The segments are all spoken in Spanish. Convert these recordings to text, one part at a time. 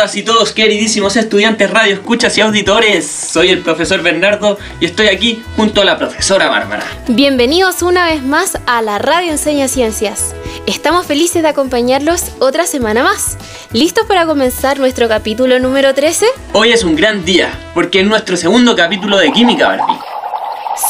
Todas y todos, queridísimos estudiantes, radio escuchas y auditores. Soy el profesor Bernardo y estoy aquí junto a la profesora Bárbara. Bienvenidos una vez más a la Radio Enseña Ciencias. Estamos felices de acompañarlos otra semana más. ¿Listos para comenzar nuestro capítulo número 13? Hoy es un gran día, porque es nuestro segundo capítulo de Química, Barbie.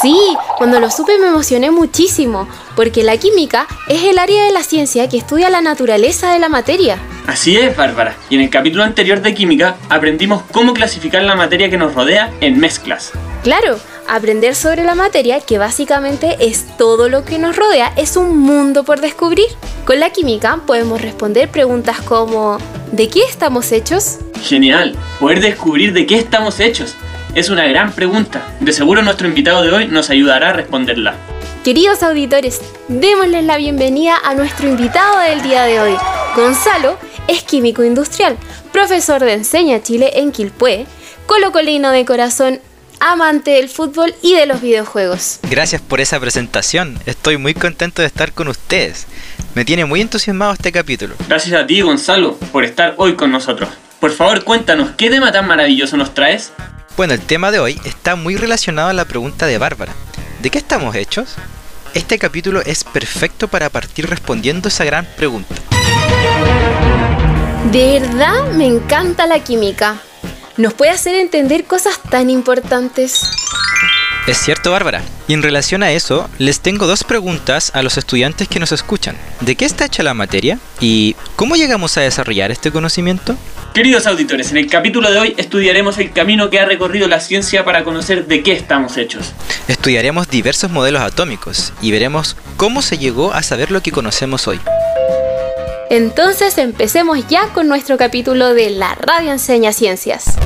Sí, cuando lo supe me emocioné muchísimo, porque la química es el área de la ciencia que estudia la naturaleza de la materia. Así es, Bárbara. Y en el capítulo anterior de Química aprendimos cómo clasificar la materia que nos rodea en mezclas. Claro, aprender sobre la materia, que básicamente es todo lo que nos rodea, es un mundo por descubrir. Con la química podemos responder preguntas como ¿de qué estamos hechos? Genial, poder descubrir de qué estamos hechos. Es una gran pregunta. De seguro nuestro invitado de hoy nos ayudará a responderla. Queridos auditores, démosles la bienvenida a nuestro invitado del día de hoy. Gonzalo es químico industrial, profesor de Enseña Chile en Quilpué, colocolino de corazón, amante del fútbol y de los videojuegos. Gracias por esa presentación. Estoy muy contento de estar con ustedes. Me tiene muy entusiasmado este capítulo. Gracias a ti, Gonzalo, por estar hoy con nosotros. Por favor, cuéntanos, ¿qué tema tan maravilloso nos traes? Bueno, el tema de hoy está muy relacionado a la pregunta de Bárbara. ¿De qué estamos hechos? Este capítulo es perfecto para partir respondiendo esa gran pregunta. De verdad me encanta la química. Nos puede hacer entender cosas tan importantes. Es cierto, Bárbara. Y en relación a eso, les tengo dos preguntas a los estudiantes que nos escuchan. ¿De qué está hecha la materia? ¿Y cómo llegamos a desarrollar este conocimiento? Queridos auditores, en el capítulo de hoy estudiaremos el camino que ha recorrido la ciencia para conocer de qué estamos hechos. Estudiaremos diversos modelos atómicos y veremos cómo se llegó a saber lo que conocemos hoy. Entonces empecemos ya con nuestro capítulo de La Radio Enseña Ciencias.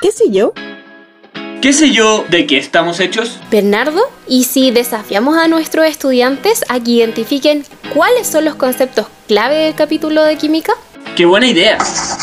¿Qué sé yo? ¿Qué sé yo de qué estamos hechos? Bernardo, ¿y si desafiamos a nuestros estudiantes a que identifiquen cuáles son los conceptos clave del capítulo de química? ¡Qué buena idea!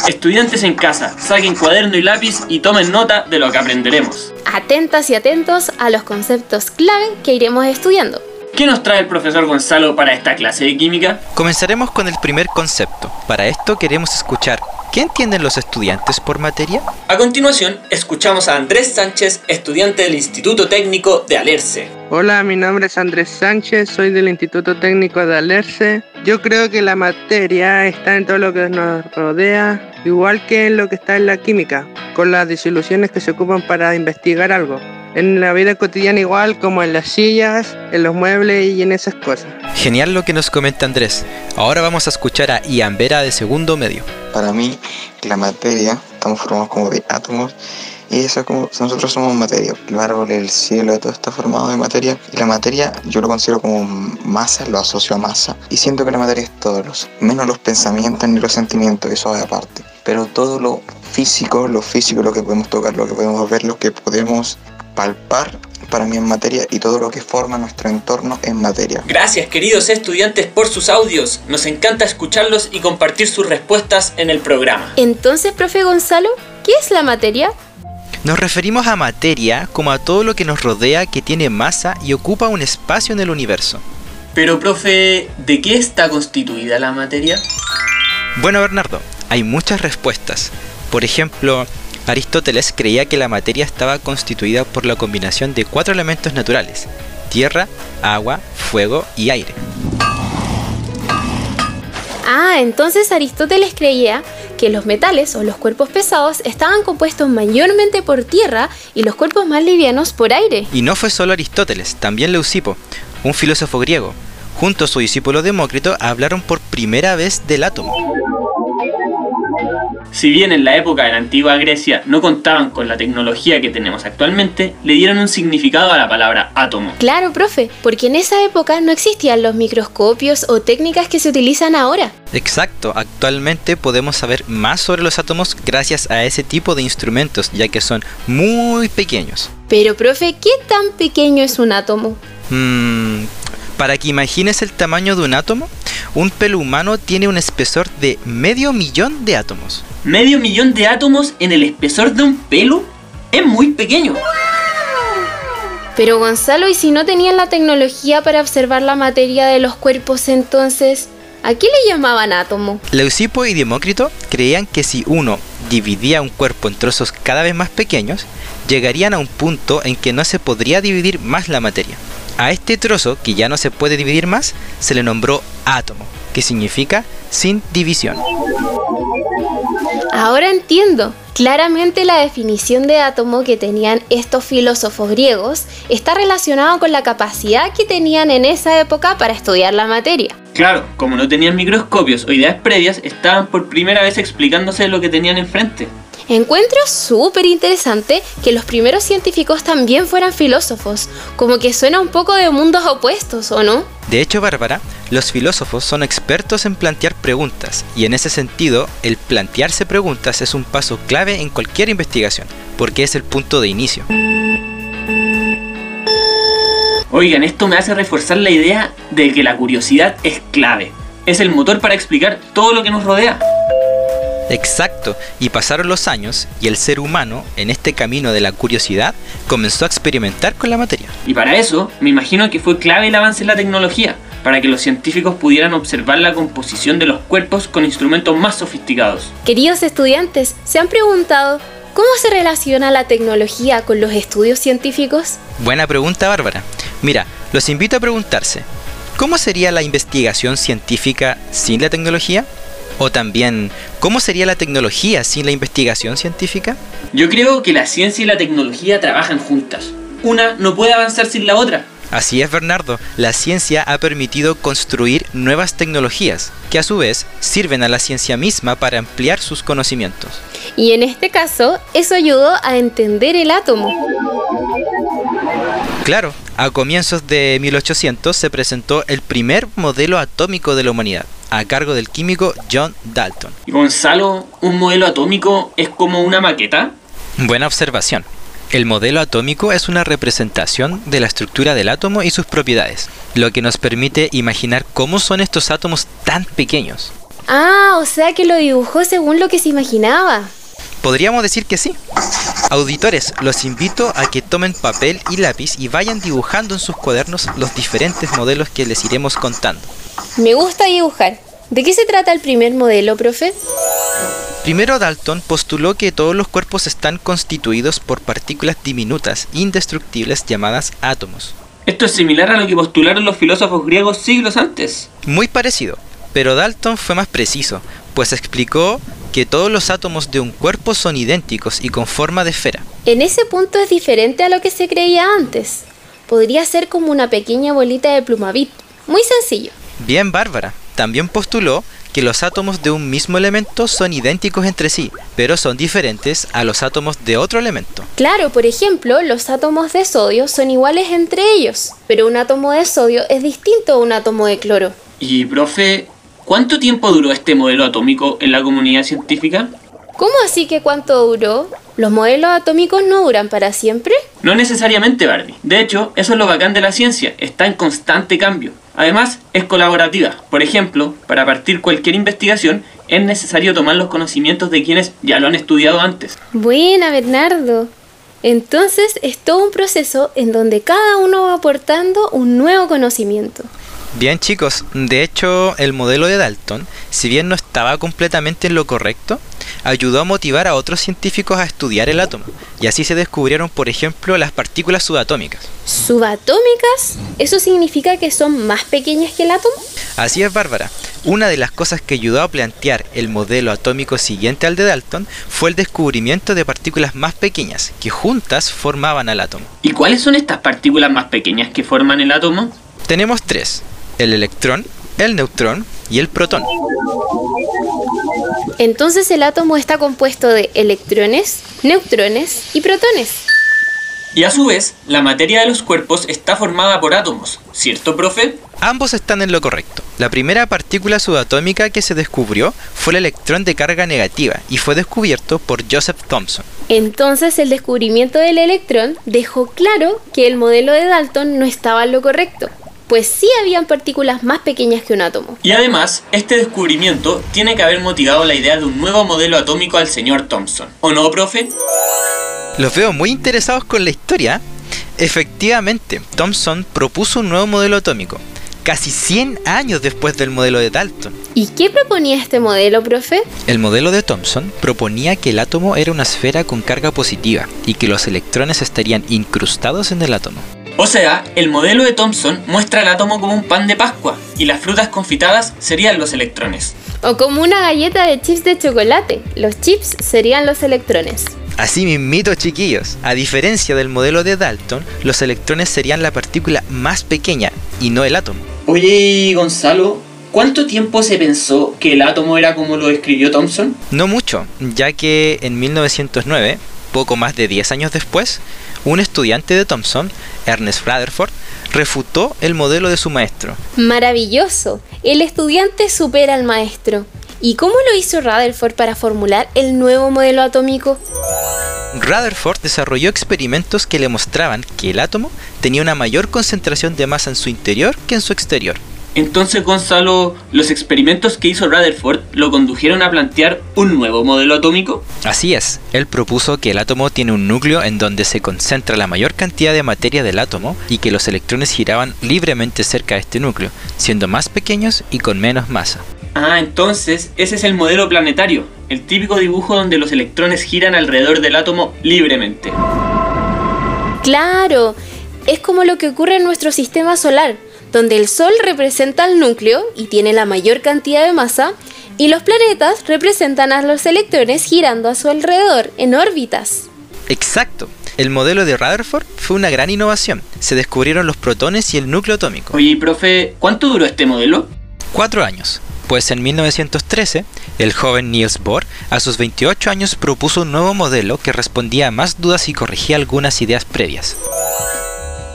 Estudiantes en casa, saquen cuaderno y lápiz y tomen nota de lo que aprenderemos. Atentas y atentos a los conceptos clave que iremos estudiando. ¿Qué nos trae el profesor Gonzalo para esta clase de química? Comenzaremos con el primer concepto. Para esto queremos escuchar ¿Qué entienden los estudiantes por materia? A continuación, escuchamos a Andrés Sánchez, estudiante del Instituto Técnico de Alerce. Hola, mi nombre es Andrés Sánchez, soy del Instituto Técnico de Alerce. Yo creo que la materia está en todo lo que nos rodea, igual que en lo que está en la química, con las disoluciones que se ocupan para investigar algo. En la vida cotidiana igual como en las sillas, en los muebles y en esas cosas. Genial lo que nos comenta Andrés. Ahora vamos a escuchar a Ian Vera de segundo medio. Para mí, la materia, estamos formados como de átomos y eso es como nosotros somos materia. El árbol, el cielo, todo está formado de materia. Y la materia yo lo considero como masa, lo asocio a masa. Y siento que la materia es todo, los, menos los pensamientos ni los sentimientos, eso es aparte. Pero todo lo físico, lo físico, lo que podemos tocar, lo que podemos ver, lo que podemos palpar, para mí en materia y todo lo que forma nuestro entorno en materia. Gracias queridos estudiantes por sus audios. Nos encanta escucharlos y compartir sus respuestas en el programa. Entonces, profe Gonzalo, ¿qué es la materia? Nos referimos a materia como a todo lo que nos rodea que tiene masa y ocupa un espacio en el universo. Pero, profe, ¿de qué está constituida la materia? Bueno, Bernardo, hay muchas respuestas. Por ejemplo, Aristóteles creía que la materia estaba constituida por la combinación de cuatro elementos naturales, tierra, agua, fuego y aire. Ah, entonces Aristóteles creía que los metales o los cuerpos pesados estaban compuestos mayormente por tierra y los cuerpos más livianos por aire. Y no fue solo Aristóteles, también Leucipo, un filósofo griego. Junto a su discípulo Demócrito hablaron por primera vez del átomo. Si bien en la época de la antigua Grecia no contaban con la tecnología que tenemos actualmente, le dieron un significado a la palabra átomo. Claro, profe, porque en esa época no existían los microscopios o técnicas que se utilizan ahora. Exacto, actualmente podemos saber más sobre los átomos gracias a ese tipo de instrumentos, ya que son muy pequeños. Pero, profe, ¿qué tan pequeño es un átomo? Mmm Para que imagines el tamaño de un átomo, un pelo humano tiene un espesor de medio millón de átomos. ¿Medio millón de átomos en el espesor de un pelo? Es muy pequeño. Pero Gonzalo, ¿y si no tenían la tecnología para observar la materia de los cuerpos entonces? ¿A qué le llamaban átomo? Leucipo y Demócrito creían que si uno dividía un cuerpo en trozos cada vez más pequeños, llegarían a un punto en que no se podría dividir más la materia. A este trozo, que ya no se puede dividir más, se le nombró átomo, que significa sin división. Ahora entiendo. Claramente la definición de átomo que tenían estos filósofos griegos está relacionado con la capacidad que tenían en esa época para estudiar la materia. Claro, como no tenían microscopios o ideas previas, estaban por primera vez explicándose lo que tenían enfrente. Encuentro súper interesante que los primeros científicos también fueran filósofos, como que suena un poco de mundos opuestos, ¿o no? De hecho, Bárbara, los filósofos son expertos en plantear preguntas, y en ese sentido, el plantearse preguntas es un paso clave en cualquier investigación, porque es el punto de inicio. Oigan, esto me hace reforzar la idea de que la curiosidad es clave. Es el motor para explicar todo lo que nos rodea. Exacto, y pasaron los años y el ser humano, en este camino de la curiosidad, comenzó a experimentar con la materia. Y para eso, me imagino que fue clave el avance en la tecnología, para que los científicos pudieran observar la composición de los cuerpos con instrumentos más sofisticados. Queridos estudiantes, ¿se han preguntado cómo se relaciona la tecnología con los estudios científicos? Buena pregunta, Bárbara. Mira, los invito a preguntarse, ¿cómo sería la investigación científica sin la tecnología? O también, ¿cómo sería la tecnología sin la investigación científica? Yo creo que la ciencia y la tecnología trabajan juntas. Una no puede avanzar sin la otra. Así es, Bernardo. La ciencia ha permitido construir nuevas tecnologías, que a su vez sirven a la ciencia misma para ampliar sus conocimientos. Y en este caso, eso ayudó a entender el átomo. Claro, a comienzos de 1800 se presentó el primer modelo atómico de la humanidad, a cargo del químico John Dalton. Y Gonzalo, ¿un modelo atómico es como una maqueta? Buena observación. El modelo atómico es una representación de la estructura del átomo y sus propiedades, lo que nos permite imaginar cómo son estos átomos tan pequeños. Ah, o sea que lo dibujó según lo que se imaginaba. Podríamos decir que sí. Auditores, los invito a que tomen papel y lápiz y vayan dibujando en sus cuadernos los diferentes modelos que les iremos contando. Me gusta dibujar. ¿De qué se trata el primer modelo, profe? Primero Dalton postuló que todos los cuerpos están constituidos por partículas diminutas, indestructibles llamadas átomos. Esto es similar a lo que postularon los filósofos griegos siglos antes. Muy parecido, pero Dalton fue más preciso, pues explicó que todos los átomos de un cuerpo son idénticos y con forma de esfera. En ese punto es diferente a lo que se creía antes. Podría ser como una pequeña bolita de plumavit. Muy sencillo. Bien, Bárbara. También postuló que los átomos de un mismo elemento son idénticos entre sí, pero son diferentes a los átomos de otro elemento. Claro, por ejemplo, los átomos de sodio son iguales entre ellos, pero un átomo de sodio es distinto a un átomo de cloro. Y, profe, ¿cuánto tiempo duró este modelo atómico en la comunidad científica? ¿Cómo así que cuánto duró? ¿Los modelos atómicos no duran para siempre? No necesariamente, Barbie. De hecho, eso es lo bacán de la ciencia, está en constante cambio. Además, es colaborativa. Por ejemplo, para partir cualquier investigación es necesario tomar los conocimientos de quienes ya lo han estudiado antes. Buena, Bernardo. Entonces es todo un proceso en donde cada uno va aportando un nuevo conocimiento. Bien chicos, de hecho el modelo de Dalton, si bien no estaba completamente en lo correcto, ayudó a motivar a otros científicos a estudiar el átomo, y así se descubrieron, por ejemplo, las partículas subatómicas. ¿Subatómicas? ¿Eso significa que son más pequeñas que el átomo? Así es, Bárbara. Una de las cosas que ayudó a plantear el modelo atómico siguiente al de Dalton fue el descubrimiento de partículas más pequeñas, que juntas formaban al átomo. ¿Y cuáles son estas partículas más pequeñas que forman el átomo? Tenemos tres, el electrón, el neutrón y el protón. Entonces el átomo está compuesto de electrones, neutrones y protones. Y a su vez, la materia de los cuerpos está formada por átomos, ¿cierto, profe? Ambos están en lo correcto. La primera partícula subatómica que se descubrió fue el electrón de carga negativa y fue descubierto por Joseph Thomson. Entonces el descubrimiento del electrón dejó claro que el modelo de Dalton no estaba en lo correcto. Pues sí habían partículas más pequeñas que un átomo. Y además, este descubrimiento tiene que haber motivado la idea de un nuevo modelo atómico al señor Thomson. ¿O no, profe? Los veo muy interesados con la historia. Efectivamente, Thomson propuso un nuevo modelo atómico, casi 100 años después del modelo de Dalton. ¿Y qué proponía este modelo, profe? El modelo de Thomson proponía que el átomo era una esfera con carga positiva y que los electrones estarían incrustados en el átomo. O sea, el modelo de Thomson muestra el átomo como un pan de Pascua y las frutas confitadas serían los electrones. O como una galleta de chips de chocolate. Los chips serían los electrones. Así mismito, chiquillos. A diferencia del modelo de Dalton, los electrones serían la partícula más pequeña y no el átomo. Oye, Gonzalo, ¿cuánto tiempo se pensó que el átomo era como lo describió Thomson? No mucho, ya que en 1909, poco más de 10 años después, un estudiante de Thomson, Ernest Rutherford, refutó el modelo de su maestro. Maravilloso. El estudiante supera al maestro. ¿Y cómo lo hizo Rutherford para formular el nuevo modelo atómico? Rutherford desarrolló experimentos que le mostraban que el átomo tenía una mayor concentración de masa en su interior que en su exterior. Entonces, Gonzalo, ¿los experimentos que hizo Rutherford lo condujeron a plantear un nuevo modelo atómico? Así es, él propuso que el átomo tiene un núcleo en donde se concentra la mayor cantidad de materia del átomo y que los electrones giraban libremente cerca de este núcleo, siendo más pequeños y con menos masa. Ah, entonces ese es el modelo planetario, el típico dibujo donde los electrones giran alrededor del átomo libremente. Claro, es como lo que ocurre en nuestro sistema solar, donde el Sol representa el núcleo y tiene la mayor cantidad de masa, y los planetas representan a los electrones girando a su alrededor en órbitas. Exacto. El modelo de Rutherford fue una gran innovación. Se descubrieron los protones y el núcleo atómico. Oye, profe, ¿cuánto duró este modelo? Cuatro años. Pues en 1913, el joven Niels Bohr, a sus 28 años, propuso un nuevo modelo que respondía a más dudas y corregía algunas ideas previas.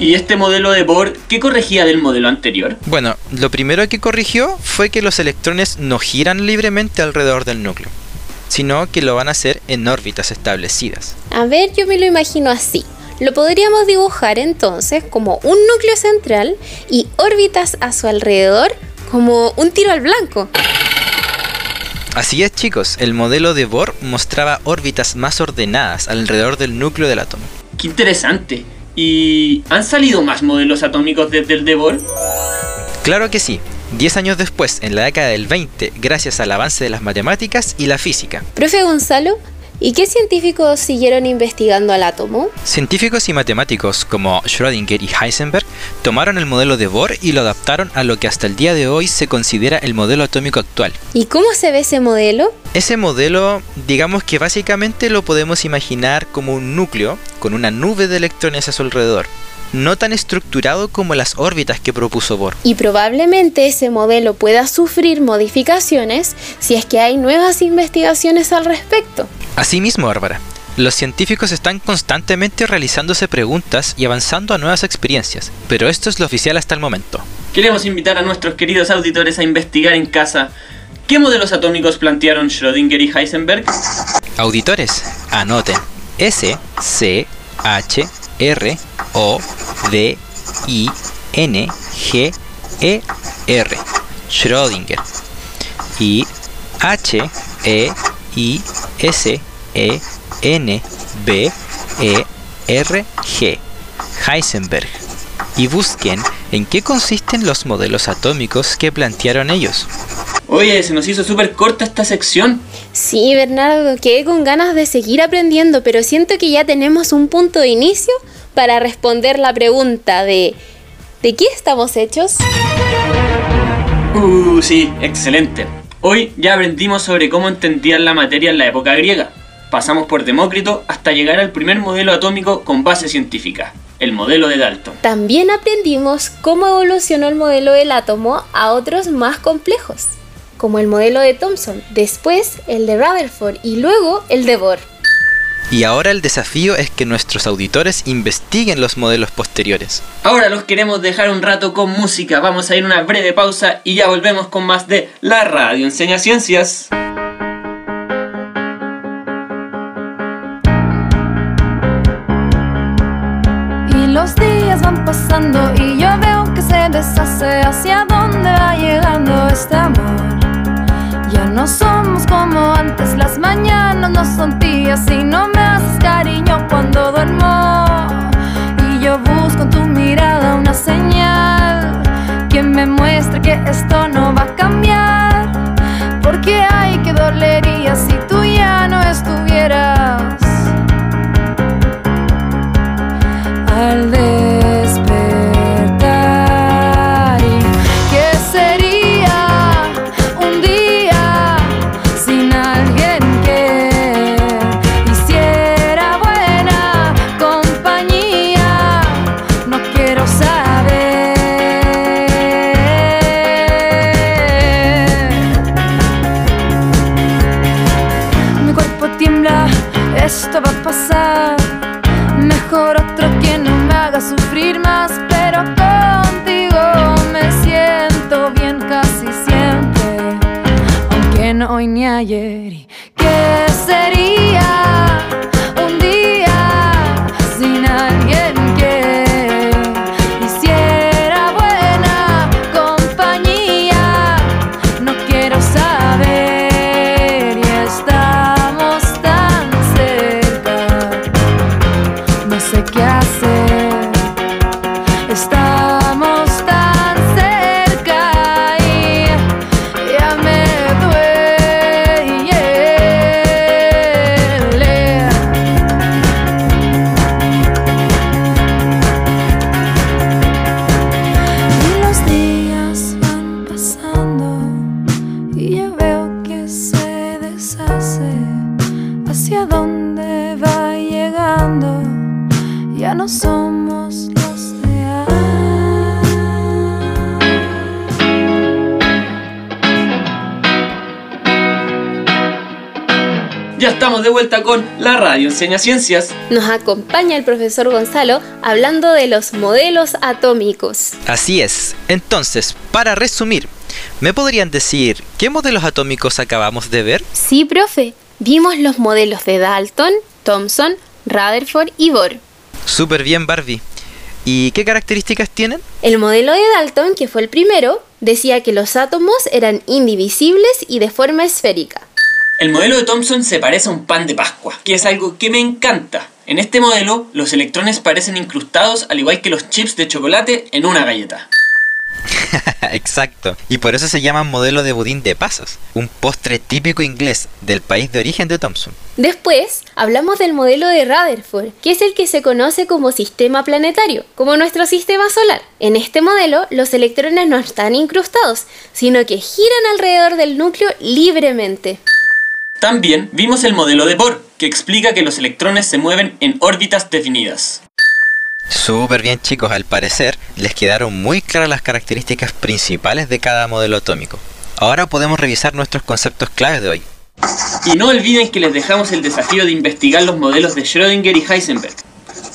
¿Y este modelo de Bohr qué corregía del modelo anterior? Bueno, lo primero que corrigió fue que los electrones no giran libremente alrededor del núcleo, sino que lo van a hacer en órbitas establecidas. A ver, yo me lo imagino así. Lo podríamos dibujar entonces como un núcleo central y órbitas a su alrededor como un tiro al blanco. Así es chicos, el modelo de Bohr mostraba órbitas más ordenadas alrededor del núcleo del átomo. ¡Qué interesante! ¿Y han salido más modelos atómicos desde el de Bohr? Claro que sí. Diez años después, en la década del 20, gracias al avance de las matemáticas y la física. Profe Gonzalo, ¿y qué científicos siguieron investigando al átomo? Científicos y matemáticos como Schrödinger y Heisenberg tomaron el modelo de Bohr y lo adaptaron a lo que hasta el día de hoy se considera el modelo atómico actual. ¿Y cómo se ve ese modelo? Ese modelo, digamos que básicamente lo podemos imaginar como un núcleo con una nube de electrones a su alrededor no tan estructurado como las órbitas que propuso Bohr. Y probablemente ese modelo pueda sufrir modificaciones si es que hay nuevas investigaciones al respecto. Asimismo, Bárbara, los científicos están constantemente realizándose preguntas y avanzando a nuevas experiencias, pero esto es lo oficial hasta el momento. Queremos invitar a nuestros queridos auditores a investigar en casa qué modelos atómicos plantearon Schrödinger y Heisenberg. Auditores, anoten S, C, H, R, O, D, I, N, G, E, R. Schrödinger. Y H, E, I, S, E, N, B, E, R, G. Heisenberg. Y busquen en qué consisten los modelos atómicos que plantearon ellos. Oye, se nos hizo súper corta esta sección. Sí, Bernardo, quedé con ganas de seguir aprendiendo, pero siento que ya tenemos un punto de inicio para responder la pregunta de ¿de qué estamos hechos? Uh, sí, excelente. Hoy ya aprendimos sobre cómo entendían la materia en la época griega. Pasamos por Demócrito hasta llegar al primer modelo atómico con base científica, el modelo de Dalton. También aprendimos cómo evolucionó el modelo del átomo a otros más complejos, como el modelo de Thomson, después el de Rutherford y luego el de Bohr. Y ahora el desafío es que nuestros auditores investiguen los modelos posteriores. Ahora los queremos dejar un rato con música, vamos a ir a una breve pausa y ya volvemos con más de La Radio Enseña Ciencias. Y los días van pasando y yo veo que se deshace hacia radio Enseña Ciencias. Nos acompaña el profesor Gonzalo hablando de los modelos atómicos. Así es. Entonces, para resumir, ¿me podrían decir qué modelos atómicos acabamos de ver? Sí, profe, vimos los modelos de Dalton, Thomson, Rutherford y Bohr. Súper bien, Barbie. ¿Y qué características tienen? El modelo de Dalton, que fue el primero, decía que los átomos eran indivisibles y de forma esférica. El modelo de Thomson se parece a un pan de Pascua, que es algo que me encanta. En este modelo, los electrones parecen incrustados, al igual que los chips de chocolate, en una galleta. Exacto. Y por eso se llama modelo de budín de pasas, un postre típico inglés del país de origen de Thomson. Después, hablamos del modelo de Rutherford, que es el que se conoce como sistema planetario, como nuestro sistema solar. En este modelo, los electrones no están incrustados, sino que giran alrededor del núcleo libremente. También vimos el modelo de Bohr, que explica que los electrones se mueven en órbitas definidas. Súper bien chicos, al parecer les quedaron muy claras las características principales de cada modelo atómico. Ahora podemos revisar nuestros conceptos claves de hoy. Y no olviden que les dejamos el desafío de investigar los modelos de Schrödinger y Heisenberg.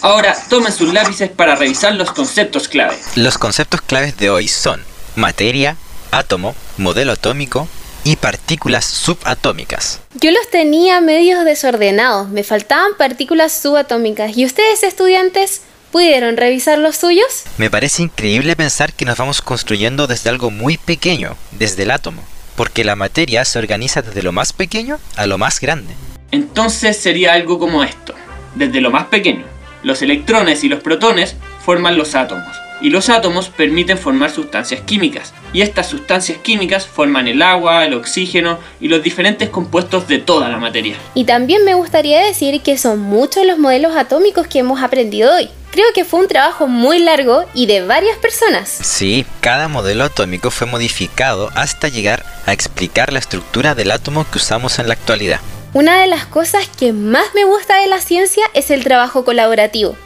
Ahora tomen sus lápices para revisar los conceptos clave. Los conceptos claves de hoy son materia, átomo, modelo atómico y partículas subatómicas. Yo los tenía medios desordenados, me faltaban partículas subatómicas. ¿Y ustedes, estudiantes, pudieron revisar los suyos? Me parece increíble pensar que nos vamos construyendo desde algo muy pequeño, desde el átomo, porque la materia se organiza desde lo más pequeño a lo más grande. Entonces sería algo como esto. Desde lo más pequeño, los electrones y los protones forman los átomos. Y los átomos permiten formar sustancias químicas. Y estas sustancias químicas forman el agua, el oxígeno y los diferentes compuestos de toda la materia. Y también me gustaría decir que son muchos los modelos atómicos que hemos aprendido hoy. Creo que fue un trabajo muy largo y de varias personas. Sí, cada modelo atómico fue modificado hasta llegar a explicar la estructura del átomo que usamos en la actualidad. Una de las cosas que más me gusta de la ciencia es el trabajo colaborativo.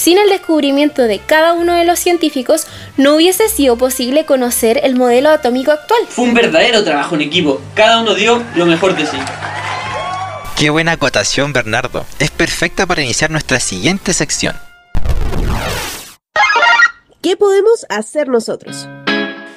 Sin el descubrimiento de cada uno de los científicos, no hubiese sido posible conocer el modelo atómico actual. Fue un verdadero trabajo en equipo. Cada uno dio lo mejor de sí. Qué buena acotación, Bernardo. Es perfecta para iniciar nuestra siguiente sección. ¿Qué podemos hacer nosotros?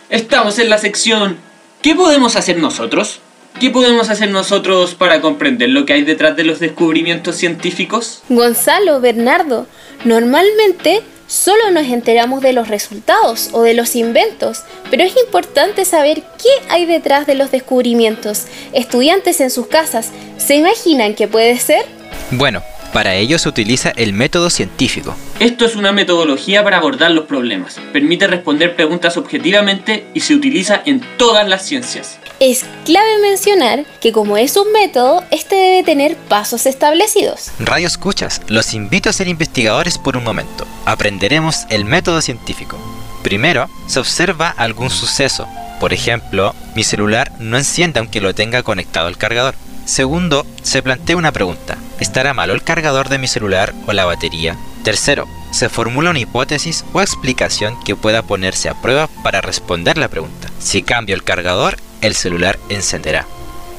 Estamos en la sección ¿Qué podemos hacer nosotros? ¿Qué podemos hacer nosotros para comprender lo que hay detrás de los descubrimientos científicos? Gonzalo, Bernardo, normalmente solo nos enteramos de los resultados o de los inventos, pero es importante saber qué hay detrás de los descubrimientos. Estudiantes en sus casas, ¿se imaginan qué puede ser? Bueno, para ello se utiliza el método científico. Esto es una metodología para abordar los problemas. Permite responder preguntas objetivamente y se utiliza en todas las ciencias. Es clave mencionar que como es un método, este debe tener pasos establecidos. Radio escuchas, los invito a ser investigadores por un momento. Aprenderemos el método científico. Primero, se observa algún suceso. Por ejemplo, mi celular no enciende aunque lo tenga conectado al cargador. Segundo, se plantea una pregunta. ¿Estará malo el cargador de mi celular o la batería? Tercero, se formula una hipótesis o explicación que pueda ponerse a prueba para responder la pregunta. Si cambio el cargador, el celular encenderá.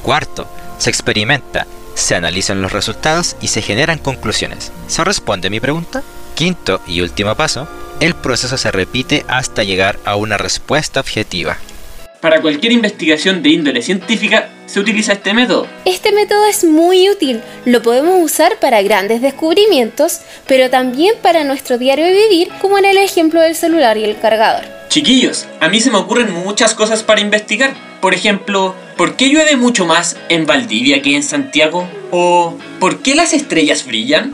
Cuarto, se experimenta, se analizan los resultados y se generan conclusiones. ¿Se responde mi pregunta? Quinto y último paso, el proceso se repite hasta llegar a una respuesta objetiva. Para cualquier investigación de índole científica se utiliza este método. Este método es muy útil, lo podemos usar para grandes descubrimientos, pero también para nuestro diario de vivir, como en el ejemplo del celular y el cargador. Chiquillos, a mí se me ocurren muchas cosas para investigar. Por ejemplo, ¿por qué llueve mucho más en Valdivia que en Santiago? ¿O por qué las estrellas brillan?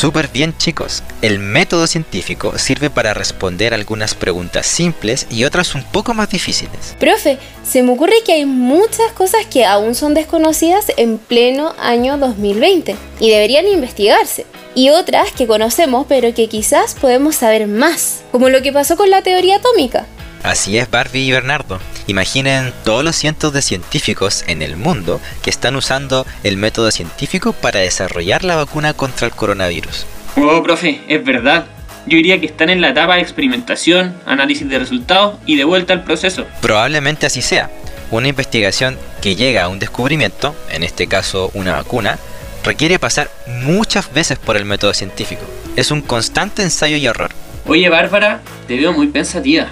Súper bien chicos, el método científico sirve para responder algunas preguntas simples y otras un poco más difíciles. Profe, se me ocurre que hay muchas cosas que aún son desconocidas en pleno año 2020 y deberían investigarse. Y otras que conocemos pero que quizás podemos saber más, como lo que pasó con la teoría atómica. Así es Barbie y Bernardo. Imaginen todos los cientos de científicos en el mundo que están usando el método científico para desarrollar la vacuna contra el coronavirus. Oh, profe, es verdad. Yo diría que están en la etapa de experimentación, análisis de resultados y de vuelta al proceso. Probablemente así sea. Una investigación que llega a un descubrimiento, en este caso una vacuna, requiere pasar muchas veces por el método científico. Es un constante ensayo y error. Oye, Bárbara, te veo muy pensativa.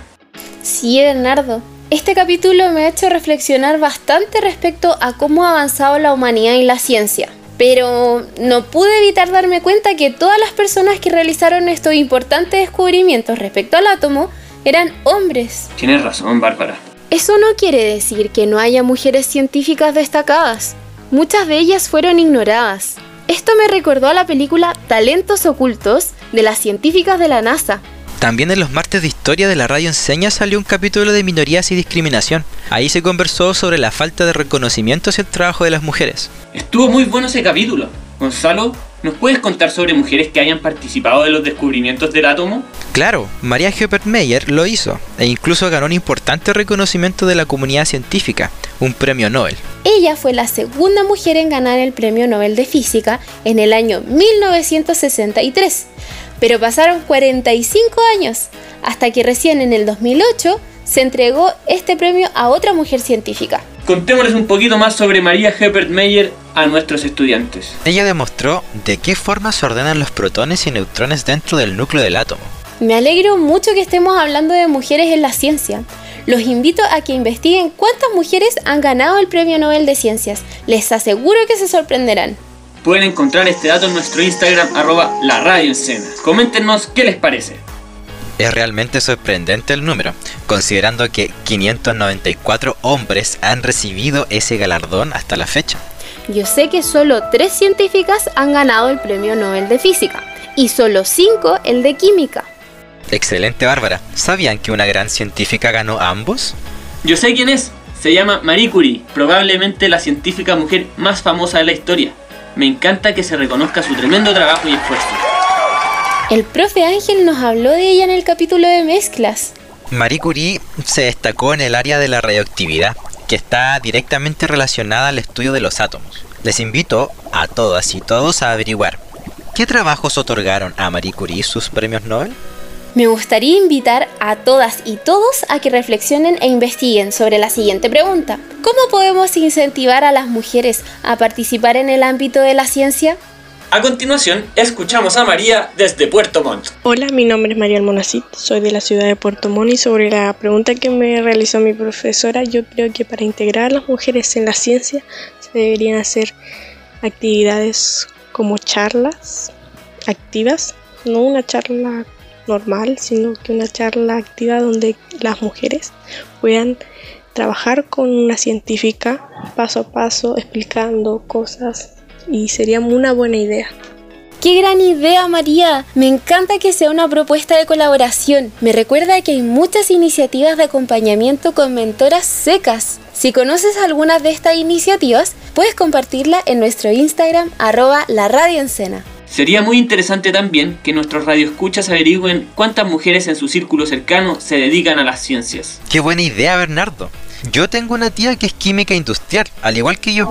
Sí, Bernardo. Este capítulo me ha hecho reflexionar bastante respecto a cómo ha avanzado la humanidad y la ciencia. Pero no pude evitar darme cuenta que todas las personas que realizaron estos importantes descubrimientos respecto al átomo eran hombres. Tienes razón, Bárbara. Eso no quiere decir que no haya mujeres científicas destacadas. Muchas de ellas fueron ignoradas. Esto me recordó a la película Talentos Ocultos de las científicas de la NASA, también en los martes de historia de la radio enseña salió un capítulo de minorías y discriminación. Ahí se conversó sobre la falta de reconocimiento hacia el trabajo de las mujeres. Estuvo muy bueno ese capítulo. Gonzalo, ¿nos puedes contar sobre mujeres que hayan participado de los descubrimientos del átomo? Claro, María Herbert Meyer lo hizo e incluso ganó un importante reconocimiento de la comunidad científica, un premio Nobel. Ella fue la segunda mujer en ganar el premio Nobel de Física en el año 1963 pero pasaron 45 años hasta que recién en el 2008 se entregó este premio a otra mujer científica. Contémosles un poquito más sobre María Herbert Meyer a nuestros estudiantes. Ella demostró de qué forma se ordenan los protones y neutrones dentro del núcleo del átomo. Me alegro mucho que estemos hablando de mujeres en la ciencia. Los invito a que investiguen cuántas mujeres han ganado el Premio Nobel de Ciencias. Les aseguro que se sorprenderán. Pueden encontrar este dato en nuestro Instagram arroba la radio Coméntenos qué les parece. Es realmente sorprendente el número, considerando que 594 hombres han recibido ese galardón hasta la fecha. Yo sé que solo tres científicas han ganado el Premio Nobel de Física y solo cinco el de Química. Excelente Bárbara. ¿Sabían que una gran científica ganó ambos? Yo sé quién es. Se llama Marie Curie, probablemente la científica mujer más famosa de la historia me encanta que se reconozca su tremendo trabajo y esfuerzo. El profe Ángel nos habló de ella en el capítulo de mezclas. Marie Curie se destacó en el área de la radioactividad, que está directamente relacionada al estudio de los átomos. Les invito a todas y todos a averiguar, ¿qué trabajos otorgaron a Marie Curie sus premios Nobel? Me gustaría invitar a todas y todos a que reflexionen e investiguen sobre la siguiente pregunta. ¿Cómo podemos incentivar a las mujeres a participar en el ámbito de la ciencia? A continuación, escuchamos a María desde Puerto Montt. Hola, mi nombre es María Almonacid, soy de la ciudad de Puerto Montt y sobre la pregunta que me realizó mi profesora, yo creo que para integrar a las mujeres en la ciencia se deberían hacer actividades como charlas activas, no una charla normal, sino que una charla activa donde las mujeres puedan trabajar con una científica paso a paso explicando cosas y sería una buena idea. ¡Qué gran idea, María! Me encanta que sea una propuesta de colaboración. Me recuerda que hay muchas iniciativas de acompañamiento con mentoras secas. Si conoces algunas de estas iniciativas, puedes compartirla en nuestro Instagram arroba la radio Sería muy interesante también que nuestros radioescuchas averigüen cuántas mujeres en su círculo cercano se dedican a las ciencias. Qué buena idea, Bernardo. Yo tengo una tía que es química industrial, al igual que yo.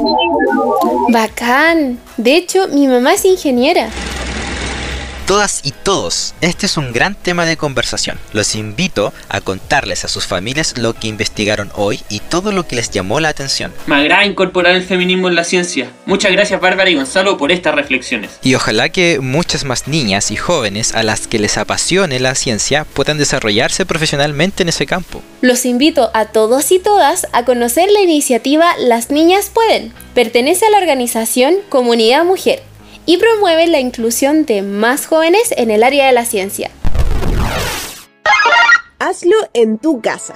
Bacán. De hecho, mi mamá es ingeniera todas y todos. Este es un gran tema de conversación. Los invito a contarles a sus familias lo que investigaron hoy y todo lo que les llamó la atención. Me agrada incorporar el feminismo en la ciencia. Muchas gracias Bárbara y Gonzalo por estas reflexiones. Y ojalá que muchas más niñas y jóvenes a las que les apasione la ciencia puedan desarrollarse profesionalmente en ese campo. Los invito a todos y todas a conocer la iniciativa Las Niñas Pueden. Pertenece a la organización Comunidad Mujer y promueve la inclusión de más jóvenes en el área de la ciencia. Hazlo en tu casa.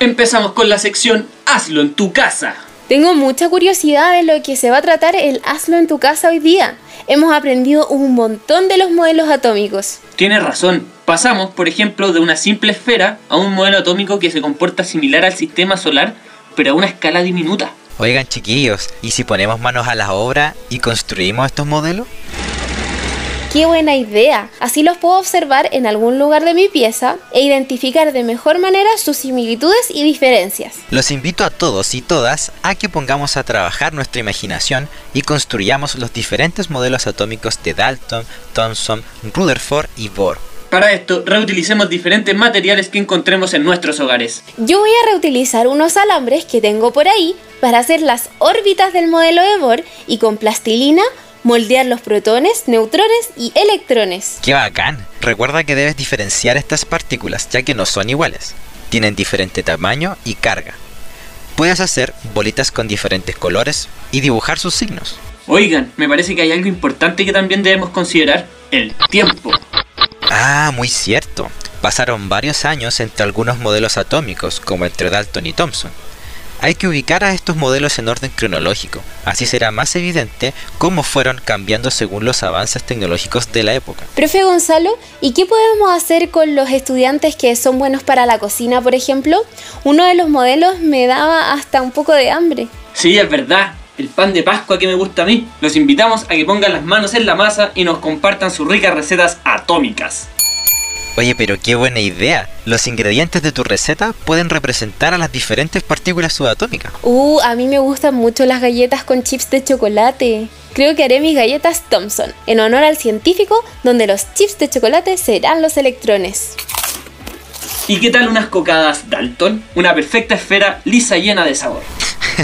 Empezamos con la sección Hazlo en tu casa. Tengo mucha curiosidad de lo que se va a tratar el Hazlo en tu casa hoy día. Hemos aprendido un montón de los modelos atómicos. Tienes razón. Pasamos, por ejemplo, de una simple esfera a un modelo atómico que se comporta similar al sistema solar, pero a una escala diminuta. Oigan chiquillos, ¿y si ponemos manos a la obra y construimos estos modelos? ¡Qué buena idea! Así los puedo observar en algún lugar de mi pieza e identificar de mejor manera sus similitudes y diferencias. Los invito a todos y todas a que pongamos a trabajar nuestra imaginación y construyamos los diferentes modelos atómicos de Dalton, Thomson, Rutherford y Bohr. Para esto, reutilicemos diferentes materiales que encontremos en nuestros hogares. Yo voy a reutilizar unos alambres que tengo por ahí para hacer las órbitas del modelo de Bohr y con plastilina moldear los protones, neutrones y electrones. ¡Qué bacán! Recuerda que debes diferenciar estas partículas ya que no son iguales. Tienen diferente tamaño y carga. Puedes hacer bolitas con diferentes colores y dibujar sus signos. Oigan, me parece que hay algo importante que también debemos considerar, el tiempo. Ah, muy cierto. Pasaron varios años entre algunos modelos atómicos, como entre Dalton y Thomson. Hay que ubicar a estos modelos en orden cronológico, así será más evidente cómo fueron cambiando según los avances tecnológicos de la época. Profe Gonzalo, ¿y qué podemos hacer con los estudiantes que son buenos para la cocina, por ejemplo? Uno de los modelos me daba hasta un poco de hambre. Sí, es verdad el pan de Pascua que me gusta a mí. Los invitamos a que pongan las manos en la masa y nos compartan sus ricas recetas atómicas. Oye, pero qué buena idea. Los ingredientes de tu receta pueden representar a las diferentes partículas subatómicas. Uh, a mí me gustan mucho las galletas con chips de chocolate. Creo que haré mis galletas Thompson, en honor al científico, donde los chips de chocolate serán los electrones. ¿Y qué tal unas cocadas Dalton? Una perfecta esfera lisa llena de sabor.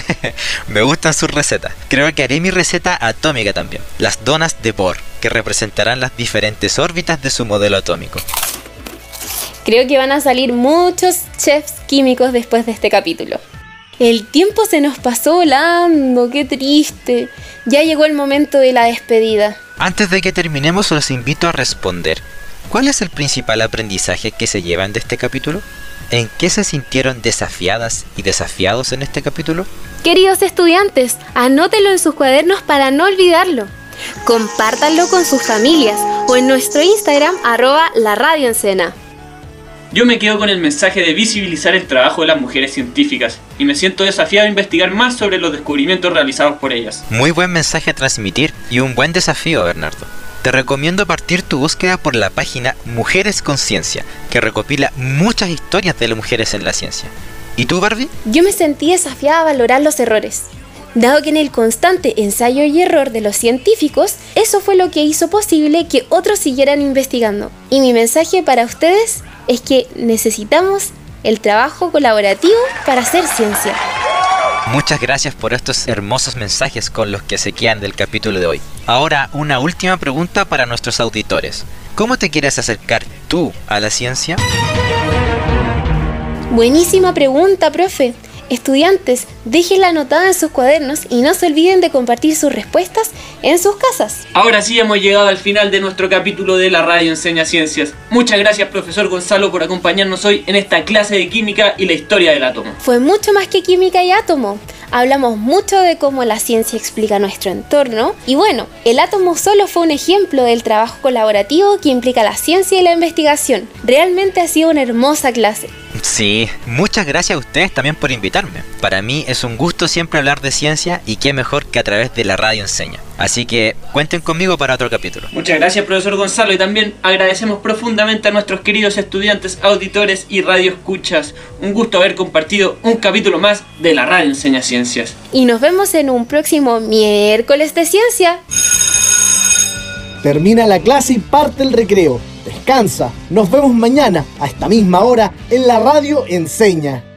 Me gustan sus recetas. Creo que haré mi receta atómica también. Las donas de Bohr, que representarán las diferentes órbitas de su modelo atómico. Creo que van a salir muchos chefs químicos después de este capítulo. El tiempo se nos pasó volando, qué triste. Ya llegó el momento de la despedida. Antes de que terminemos, los invito a responder. ¿Cuál es el principal aprendizaje que se llevan de este capítulo? ¿En qué se sintieron desafiadas y desafiados en este capítulo? Queridos estudiantes, anótenlo en sus cuadernos para no olvidarlo. Compártanlo con sus familias o en nuestro Instagram arroba la radio Yo me quedo con el mensaje de visibilizar el trabajo de las mujeres científicas y me siento desafiado a investigar más sobre los descubrimientos realizados por ellas. Muy buen mensaje a transmitir y un buen desafío, Bernardo. Te recomiendo partir tu búsqueda por la página Mujeres con Ciencia, que recopila muchas historias de las mujeres en la ciencia. ¿Y tú, Barbie? Yo me sentí desafiada a valorar los errores. Dado que en el constante ensayo y error de los científicos, eso fue lo que hizo posible que otros siguieran investigando. Y mi mensaje para ustedes es que necesitamos el trabajo colaborativo para hacer ciencia. Muchas gracias por estos hermosos mensajes con los que se quedan del capítulo de hoy. Ahora, una última pregunta para nuestros auditores. ¿Cómo te quieres acercar tú a la ciencia? Buenísima pregunta, profe. Estudiantes, dejen la anotada en sus cuadernos y no se olviden de compartir sus respuestas en sus casas. Ahora sí hemos llegado al final de nuestro capítulo de la radio Enseña Ciencias. Muchas gracias profesor Gonzalo por acompañarnos hoy en esta clase de química y la historia del átomo. Fue mucho más que química y átomo. Hablamos mucho de cómo la ciencia explica nuestro entorno y bueno, el átomo solo fue un ejemplo del trabajo colaborativo que implica la ciencia y la investigación. Realmente ha sido una hermosa clase. Sí, muchas gracias a ustedes también por invitarme. Para mí es un gusto siempre hablar de ciencia y qué mejor que a través de la radio enseña. Así que cuenten conmigo para otro capítulo. Muchas gracias profesor Gonzalo y también agradecemos profundamente a nuestros queridos estudiantes, auditores y radioescuchas. Un gusto haber compartido un capítulo más de la radio enseña ciencias. Y nos vemos en un próximo miércoles de ciencia. Termina la clase y parte el recreo. Descansa. Nos vemos mañana a esta misma hora en la radio Enseña.